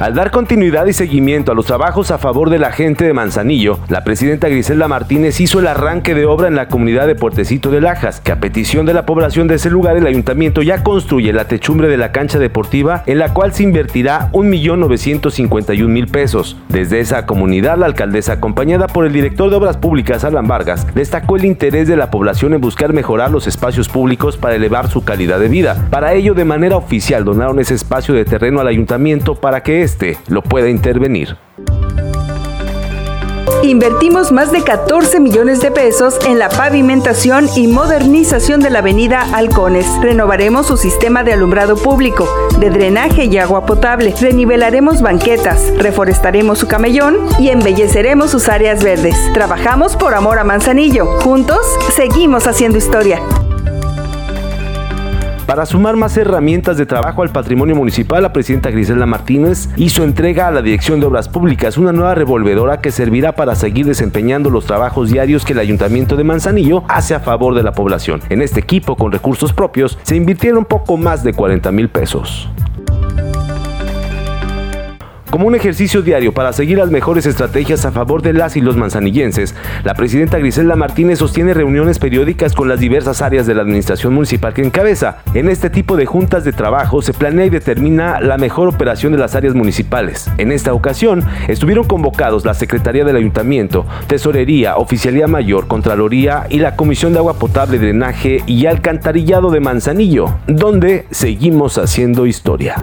Al dar continuidad y seguimiento a los trabajos a favor de la gente de Manzanillo, la presidenta Griselda Martínez hizo el arranque de obra en la comunidad de Puertecito de Lajas, que a petición de la población de ese lugar el ayuntamiento ya construye la techumbre de la cancha deportiva en la cual se invertirá 1.951.000 pesos. Desde esa comunidad, la alcaldesa, acompañada por el director de Obras Públicas, Alan Vargas, destacó el interés de la población en buscar mejorar los espacios públicos para elevar su calidad de vida. Para ello, de manera oficial, donaron ese espacio de terreno al ayuntamiento para que este lo pueda intervenir. Invertimos más de 14 millones de pesos en la pavimentación y modernización de la avenida Halcones. Renovaremos su sistema de alumbrado público, de drenaje y agua potable. Renivelaremos banquetas, reforestaremos su camellón y embelleceremos sus áreas verdes. Trabajamos por amor a Manzanillo. Juntos, seguimos haciendo historia. Para sumar más herramientas de trabajo al patrimonio municipal, la presidenta Griselda Martínez hizo entrega a la Dirección de Obras Públicas una nueva revolvedora que servirá para seguir desempeñando los trabajos diarios que el Ayuntamiento de Manzanillo hace a favor de la población. En este equipo, con recursos propios, se invirtieron poco más de 40 mil pesos. Como un ejercicio diario para seguir las mejores estrategias a favor de las y los manzanillenses, la presidenta Griselda Martínez sostiene reuniones periódicas con las diversas áreas de la administración municipal que encabeza. En este tipo de juntas de trabajo se planea y determina la mejor operación de las áreas municipales. En esta ocasión estuvieron convocados la Secretaría del Ayuntamiento, Tesorería, Oficialía Mayor, Contraloría y la Comisión de Agua Potable, Drenaje y Alcantarillado de Manzanillo, donde seguimos haciendo historia.